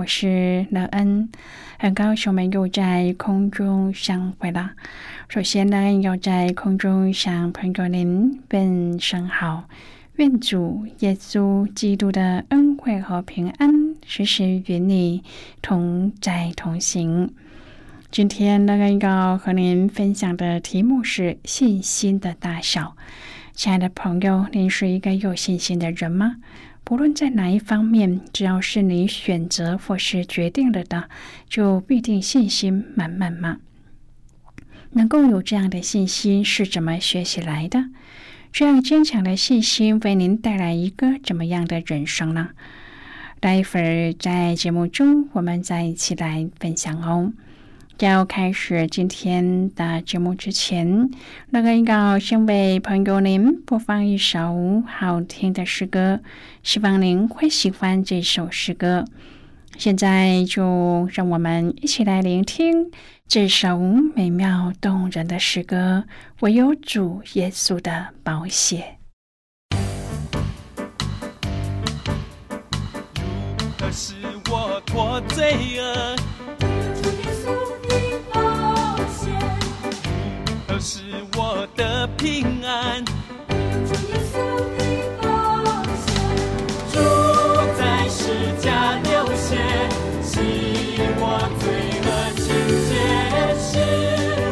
我是乐恩，很高兴我们又在空中相会了。首先呢，要在空中向朋友您问声好，愿主耶稣基督的恩惠和平安时时与你同在同行。今天乐恩要和您分享的题目是信心的大小。亲爱的朋友，您是一个有信心的人吗？不论在哪一方面，只要是你选择或是决定了的，就必定信心满满吗？能够有这样的信心是怎么学习来的？这样坚强的信心为您带来一个怎么样的人生呢？待会儿在节目中，我们再一起来分享哦。要开始今天的节目之前，那个应该先为朋友您播放一首好听的诗歌，希望您会喜欢这首诗歌。现在就让我们一起来聆听这首美妙动人的诗歌《唯有主耶稣的宝血》。如何使我脱罪恶？是我的平安。主在世家流血，洗我罪恶清洁，使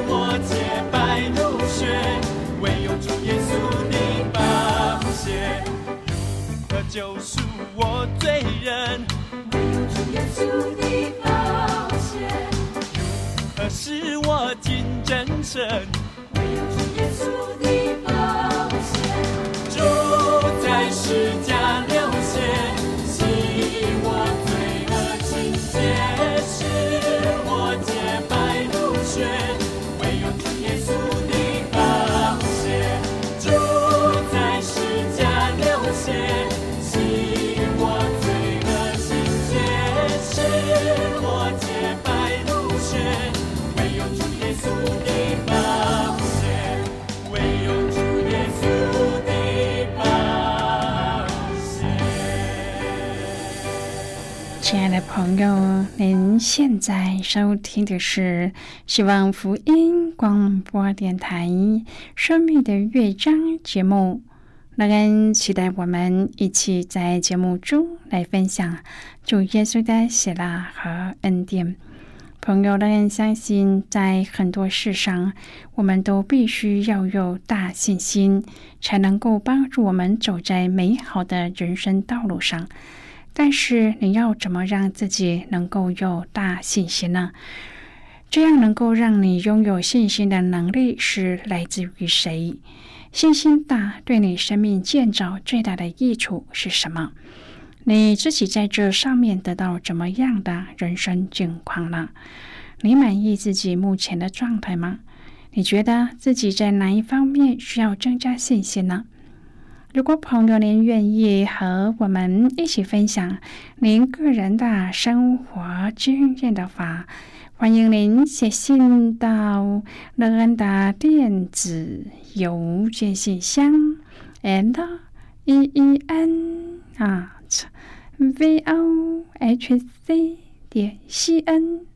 我洁白如雪。唯有主耶稣的宝血，如何救赎我罪人？唯有主耶稣的宝血，如何使我进真神？朋友，您现在收听的是希望福音广播电台《生命的乐章》节目。那人期待我们一起在节目中来分享主耶稣的喜乐和恩典。朋友，让人相信，在很多事上，我们都必须要有大信心，才能够帮助我们走在美好的人生道路上。但是你要怎么让自己能够有大信心呢？这样能够让你拥有信心的能力是来自于谁？信心大对你生命建造最大的益处是什么？你自己在这上面得到怎么样的人生境况呢？你满意自己目前的状态吗？你觉得自己在哪一方面需要增加信心呢？如果朋友您愿意和我们一起分享您个人的生活经验的话，欢迎您写信到乐安的电子邮件信箱，and e e n at v o h c 点 c n。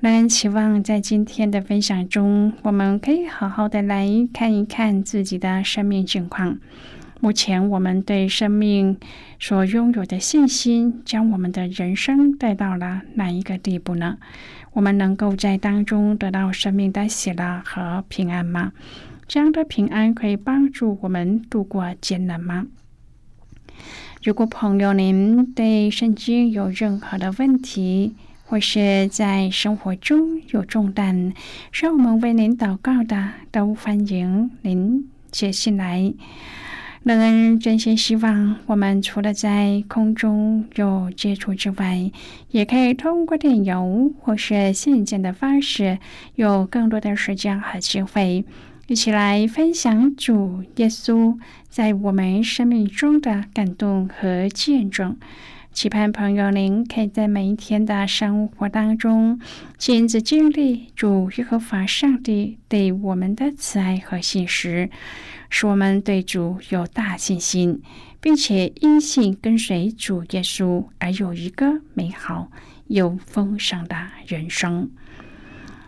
让人期望在今天的分享中，我们可以好好的来看一看自己的生命情况。目前我们对生命所拥有的信心，将我们的人生带到了哪一个地步呢？我们能够在当中得到生命的喜乐和平安吗？这样的平安可以帮助我们度过艰难吗？如果朋友您对圣经有任何的问题，或是在生活中有重担，需要我们为您祷告的，都欢迎您写信来。乐恩真心希望，我们除了在空中有接触之外，也可以通过电邮或是信件的方式，有更多的时间和机会，一起来分享主耶稣在我们生命中的感动和见证。期盼朋友您可以在每一天的生活当中，亲自经历主耶和华上帝对我们的慈爱和信实，使我们对主有大信心，并且因信跟随主耶稣而有一个美好又丰盛的人生。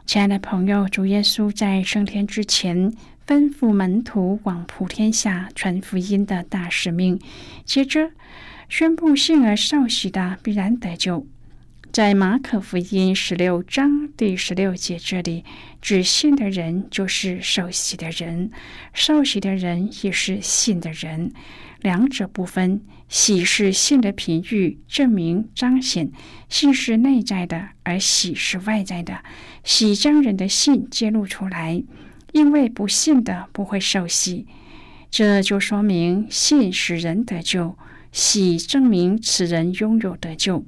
亲爱的朋友，主耶稣在升天之前吩咐门徒往普天下传福音的大使命，接着。宣布信而受洗的必然得救，在马可福音十六章第十六节这里，指信的人就是受洗的人，受洗的人也是信的人，两者不分。喜是信的凭据，证明彰显信是内在的，而喜是外在的。喜将人的信揭露出来，因为不信的不会受洗，这就说明信使人得救。喜证明此人拥有得救。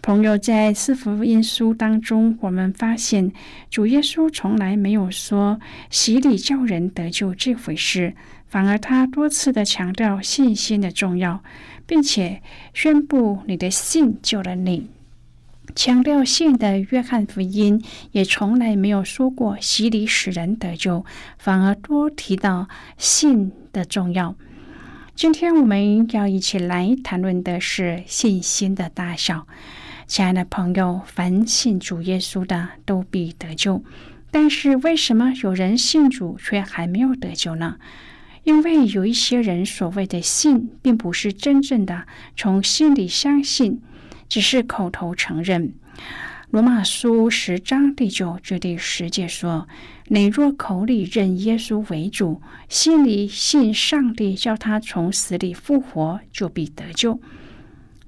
朋友，在四福音书当中，我们发现主耶稣从来没有说洗礼叫人得救这回事，反而他多次的强调信心的重要，并且宣布你的信救了你。强调信的约翰福音也从来没有说过洗礼使人得救，反而多提到信的重要。今天我们要一起来谈论的是信心的大小。亲爱的朋友，凡信主耶稣的都必得救。但是为什么有人信主却还没有得救呢？因为有一些人所谓的信，并不是真正的从心里相信，只是口头承认。罗马书十章第九至第十节说：“你若口里认耶稣为主，心里信上帝叫他从死里复活，就必得救。”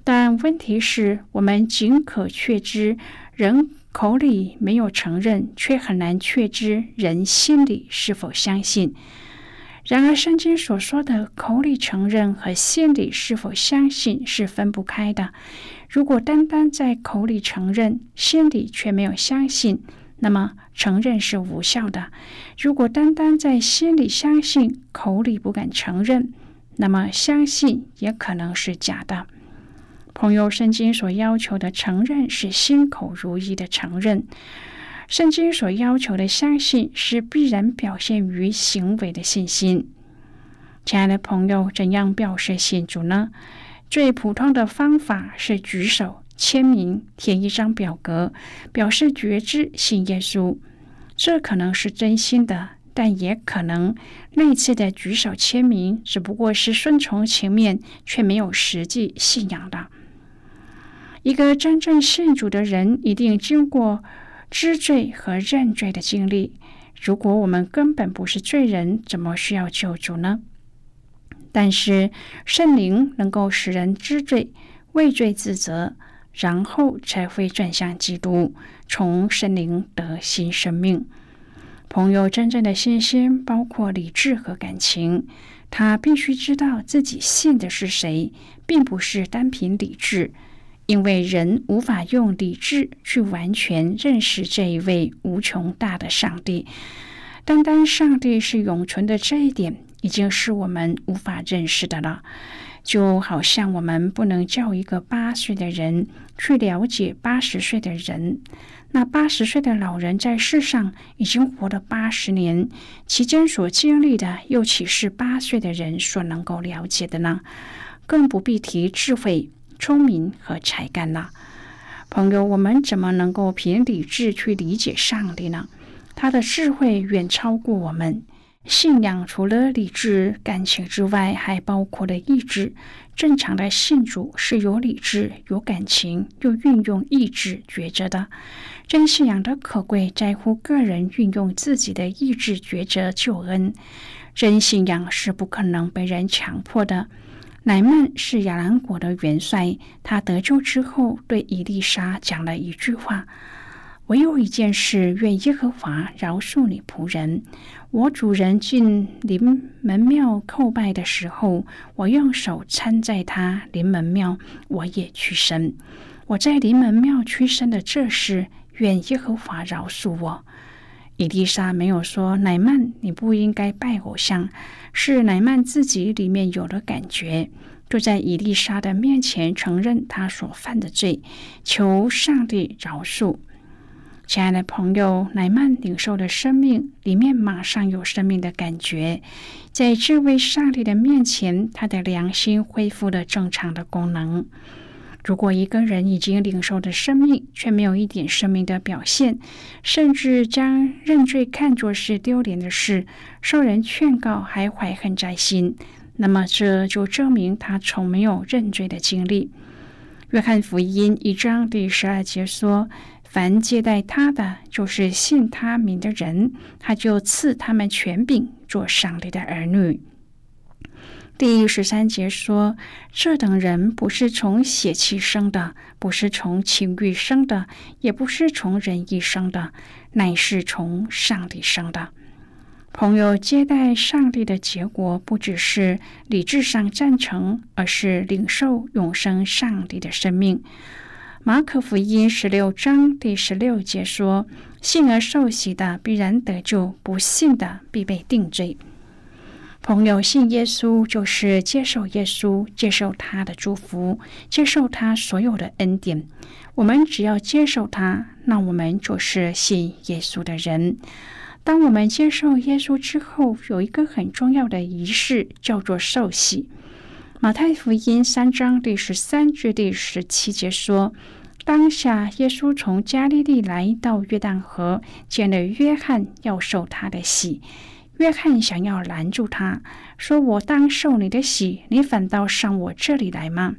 但问题是我们仅可确知人口里没有承认，却很难确知人心里是否相信。然而，圣经所说的口里承认和心里是否相信是分不开的。如果单单在口里承认，心里却没有相信，那么承认是无效的；如果单单在心里相信，口里不敢承认，那么相信也可能是假的。朋友，圣经所要求的承认是心口如一的承认。圣经所要求的相信是必然表现于行为的信心。亲爱的朋友，怎样表示信主呢？最普通的方法是举手、签名、填一张表格，表示觉知信耶稣。这可能是真心的，但也可能那次的举手签名只不过是顺从情面，却没有实际信仰的。一个真正信主的人，一定经过。知罪和认罪的经历。如果我们根本不是罪人，怎么需要救主呢？但是圣灵能够使人知罪、畏罪自责，然后才会转向基督，从神灵得新生命。朋友真正的信心包括理智和感情，他必须知道自己信的是谁，并不是单凭理智。因为人无法用理智去完全认识这一位无穷大的上帝，单单上帝是永存的这一点，已经是我们无法认识的了。就好像我们不能叫一个八岁的人去了解八十岁的人，那八十岁的老人在世上已经活了八十年，其间所经历的又岂是八岁的人所能够了解的呢？更不必提智慧。聪明和才干了，朋友，我们怎么能够凭理智去理解上帝呢？他的智慧远超过我们。信仰除了理智、感情之外，还包括了意志。正常的信主是有理智、有感情，又运用意志抉择的。真信仰的可贵在乎个人运用自己的意志抉择救恩。真信仰是不可能被人强迫的。乃曼是亚兰国的元帅，他得救之后对伊丽莎讲了一句话。唯有一件事，愿耶和华饶恕你仆人。我主人进临门庙叩拜的时候，我用手搀在他临门庙，我也屈身。我在临门庙屈身的这事，愿耶和华饶恕我。伊丽莎没有说乃曼，你不应该拜偶像，是乃曼自己里面有了感觉，就在伊丽莎的面前承认他所犯的罪，求上帝饶恕。亲爱的朋友，乃曼领受的生命里面马上有生命的感觉，在这位上帝的面前，他的良心恢复了正常的功能。如果一个人已经领受的生命，却没有一点生命的表现，甚至将认罪看作是丢脸的事，受人劝告还怀恨在心，那么这就证明他从没有认罪的经历。约翰福音一章第十二节说。凡接待他的，就是信他名的人，他就赐他们权柄，做上帝的儿女。第十三节说：“这等人不是从血气生的，不是从情欲生的，也不是从人意生的，乃是从上帝生的。”朋友接待上帝的结果，不只是理智上赞成，而是领受永生上帝的生命。马可福音十六章第十六节说：“信而受洗的必然得救，不信的必被定罪。”朋友，信耶稣就是接受耶稣，接受他的祝福，接受他所有的恩典。我们只要接受他，那我们就是信耶稣的人。当我们接受耶稣之后，有一个很重要的仪式，叫做受洗。马太福音三章第十三至第十七节说：“当下耶稣从加利利来到约旦河，见了约翰，要受他的洗。约翰想要拦住他，说：‘我当受你的洗，你反倒上我这里来吗？’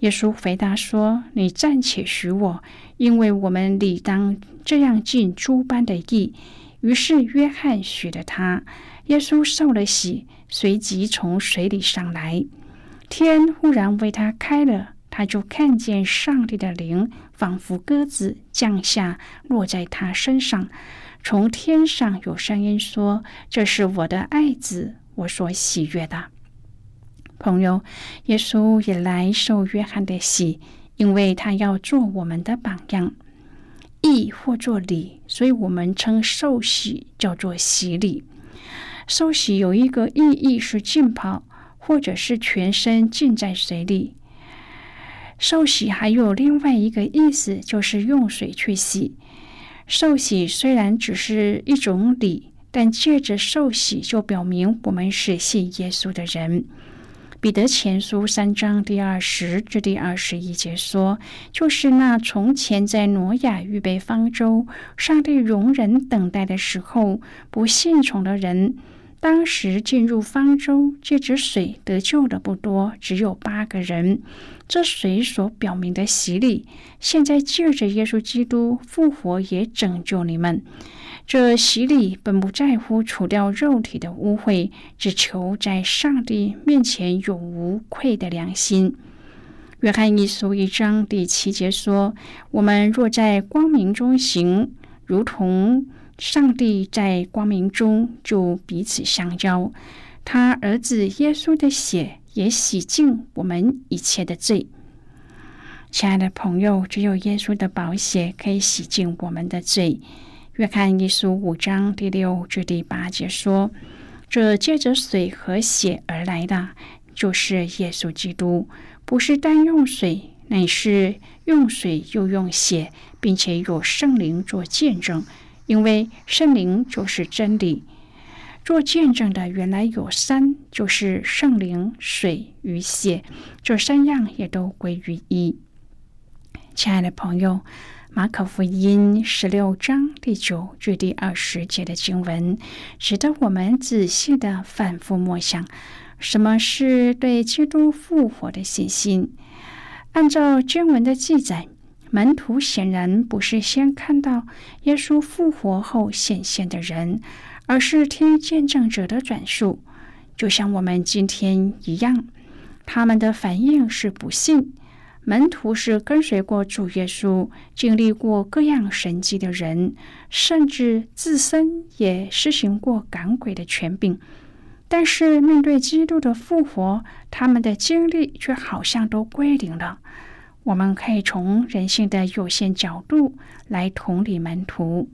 耶稣回答说：‘你暂且许我，因为我们理当这样尽诸般的义。’于是约翰许了他。耶稣受了洗，随即从水里上来。”天忽然为他开了，他就看见上帝的灵仿佛鸽子降下，落在他身上。从天上有声音说：“这是我的爱子，我所喜悦的。”朋友，耶稣也来受约翰的洗，因为他要做我们的榜样。义或做礼，所以我们称受洗叫做洗礼。受洗有一个意义是浸泡。或者是全身浸在水里，受洗还有另外一个意思，就是用水去洗。受洗虽然只是一种礼，但借着受洗就表明我们是信耶稣的人。彼得前书三章第二十至第二十一节说，就是那从前在挪亚预备方舟，上帝容忍等待的时候，不信从的人。当时进入方舟借着水得救的不多，只有八个人。这水所表明的洗礼，现在借着耶稣基督复活也拯救你们。这洗礼本不在乎除掉肉体的污秽，只求在上帝面前永无愧的良心。约翰一书一章第七节说：“我们若在光明中行，如同……”上帝在光明中就彼此相交，他儿子耶稣的血也洗净我们一切的罪。亲爱的朋友，只有耶稣的宝血可以洗净我们的罪。约翰一书五章第六至第八节说：“这借着水和血而来的，就是耶稣基督，不是单用水，乃是用水又用血，并且有圣灵做见证。”因为圣灵就是真理，做见证的原来有三，就是圣灵、水与血，这三样也都归于一。亲爱的朋友，马可福音十六章第九至第二十节的经文，值得我们仔细的反复默想。什么是对基督复活的信心？按照经文的记载，门徒显然不是先看到耶稣复活后显现的人，而是听见证者的转述，就像我们今天一样。他们的反应是不信。门徒是跟随过主耶稣、经历过各样神迹的人，甚至自身也施行过赶鬼的权柄。但是面对基督的复活，他们的经历却好像都归零了。我们可以从人性的有限角度来同理门徒。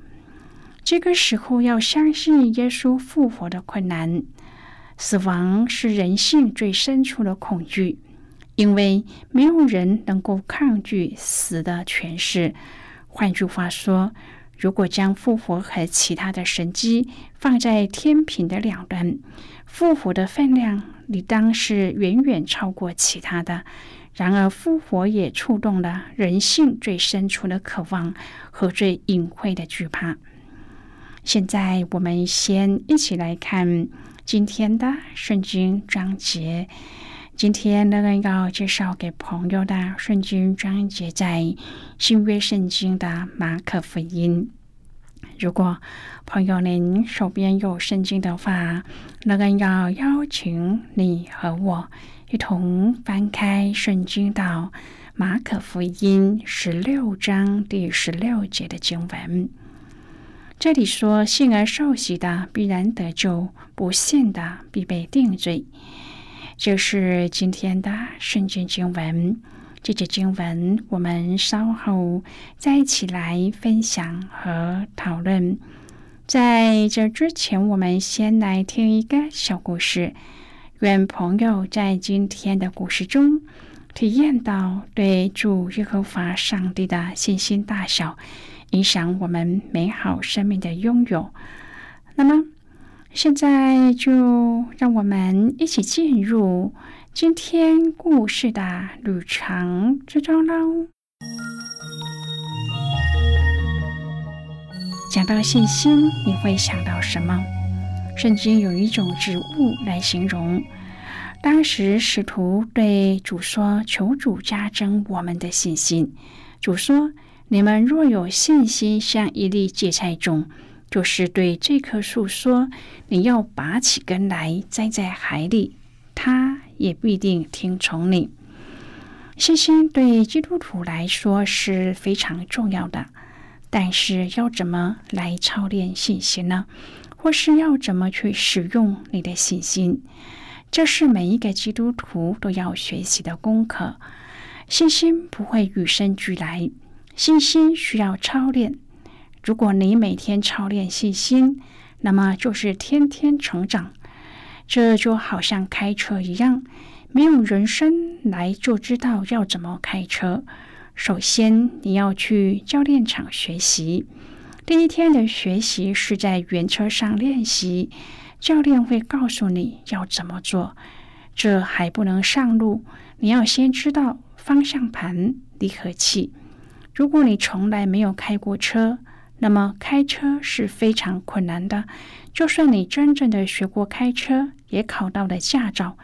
这个时候要相信耶稣复活的困难，死亡是人性最深处的恐惧。因为没有人能够抗拒死的权势。换句话说，如果将复活和其他的神迹放在天平的两端，复活的分量理当是远远超过其他的。然而，复活也触动了人性最深处的渴望和最隐晦的惧怕。现在，我们先一起来看今天的圣经章节。今天乐恩要介绍给朋友的圣经章节在新约圣经的马可福音。如果朋友您手边有圣经的话，乐恩要邀请你和我一同翻开圣经到马可福音十六章第十六节的经文。这里说：“信而受洗的必然得救，不信的必被定罪。”就是今天的圣经经文，这节经文我们稍后再一起来分享和讨论。在这之前，我们先来听一个小故事。愿朋友在今天的故事中体验到对主耶和华上帝的信心大小，影响我们美好生命的拥有。那么。现在就让我们一起进入今天故事的旅程之中喽。讲到信心，你会想到什么？圣经有一种植物来形容。当时使徒对主说：“求主加增我们的信心。”主说：“你们若有信心，像一粒芥菜种。”就是对这棵树说：“你要拔起根来栽在海里，它也必定听从你。”信心对基督徒来说是非常重要的，但是要怎么来操练信心呢？或是要怎么去使用你的信心？这是每一个基督徒都要学习的功课。信心不会与生俱来，信心需要操练。如果你每天操练信心，那么就是天天成长。这就好像开车一样，没有人生来就知道要怎么开车。首先，你要去教练场学习。第一天的学习是在原车上练习，教练会告诉你要怎么做。这还不能上路，你要先知道方向盘、离合器。如果你从来没有开过车，那么开车是非常困难的，就算你真正的学过开车，也考到了驾照，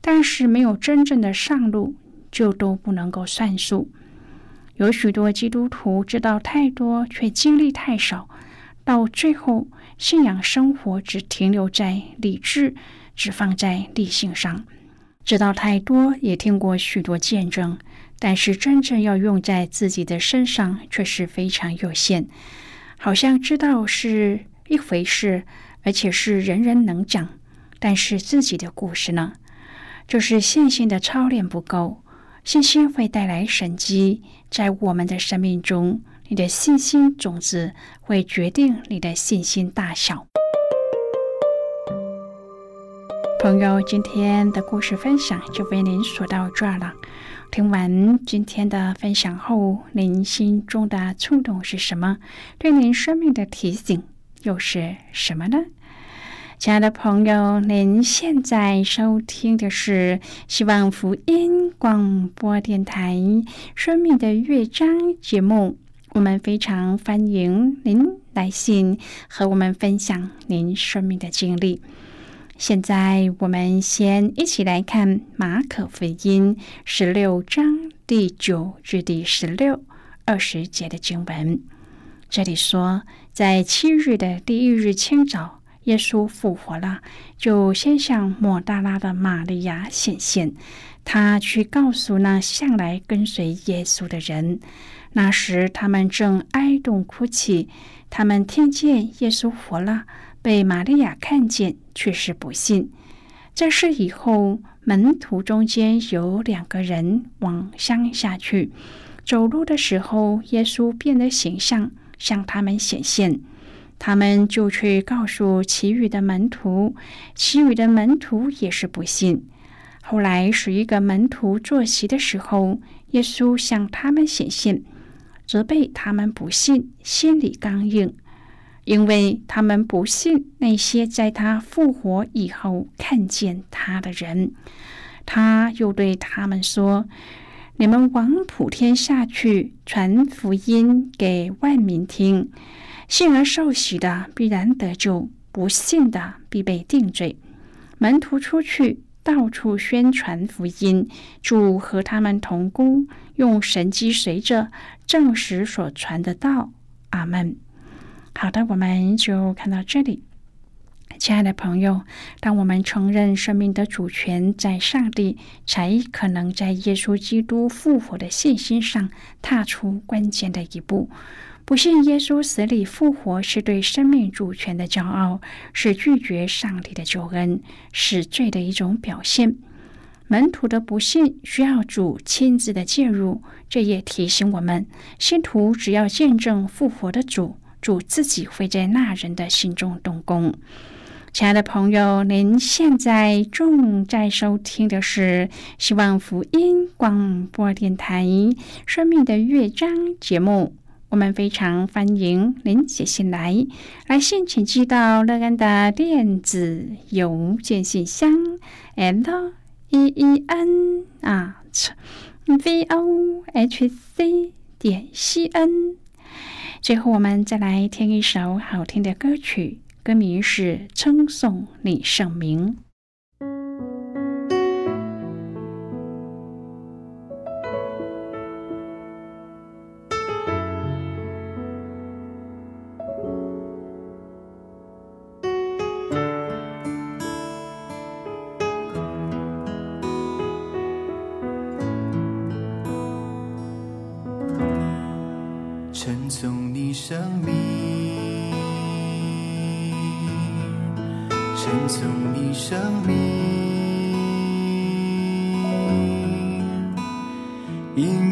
但是没有真正的上路，就都不能够算数。有许多基督徒知道太多，却经历太少，到最后信仰生活只停留在理智，只放在理性上。知道太多，也听过许多见证，但是真正要用在自己的身上，却是非常有限。好像知道是一回事，而且是人人能讲，但是自己的故事呢？就是信心的操练不够。信心会带来神机，在我们的生命中，你的信心种子会决定你的信心大小。朋友，今天的故事分享就为您说到这儿了。听完今天的分享后，您心中的触动是什么？对您生命的提醒又是什么呢？亲爱的朋友，您现在收听的是希望福音广播电台《生命的乐章》节目，我们非常欢迎您来信和我们分享您生命的经历。现在，我们先一起来看马可福音十六章第九至第十六、二十节的经文。这里说，在七日的第一日清早，耶稣复活了，就先向抹大拉的玛利亚显现。他去告诉那向来跟随耶稣的人。那时，他们正哀痛哭泣。他们听见耶稣活了，被玛利亚看见，却是不信。这事以后，门徒中间有两个人往乡下去，走路的时候，耶稣变了形象，向他们显现。他们就去告诉其余的门徒，其余的门徒也是不信。后来，十一个门徒坐席的时候，耶稣向他们显现。责备他们不信，心里刚硬，因为他们不信那些在他复活以后看见他的人。他又对他们说：“你们往普天下去，传福音给万民听。信而受洗的必然得救，不信的必被定罪。”门徒出去。到处宣传福音，主和他们同工，用神机随着证实所传的道。阿门。好的，我们就看到这里。亲爱的朋友，当我们承认生命的主权在上帝，才可能在耶稣基督复活的信心上踏出关键的一步。不信耶稣死里复活是对生命主权的骄傲，是拒绝上帝的救恩，是罪的一种表现。门徒的不信需要主亲自的介入，这也提醒我们：信徒只要见证复活的主，主自己会在那人的心中动工。亲爱的朋友，您现在正在收听的是希望福音广播电台《生命的乐章》节目。我们非常欢迎您写信来，来信请寄到乐安的电子邮件信箱，l e e n at v o h c 点 c n。最后，我们再来听一首好听的歌曲，歌名是《称颂你圣名》。因。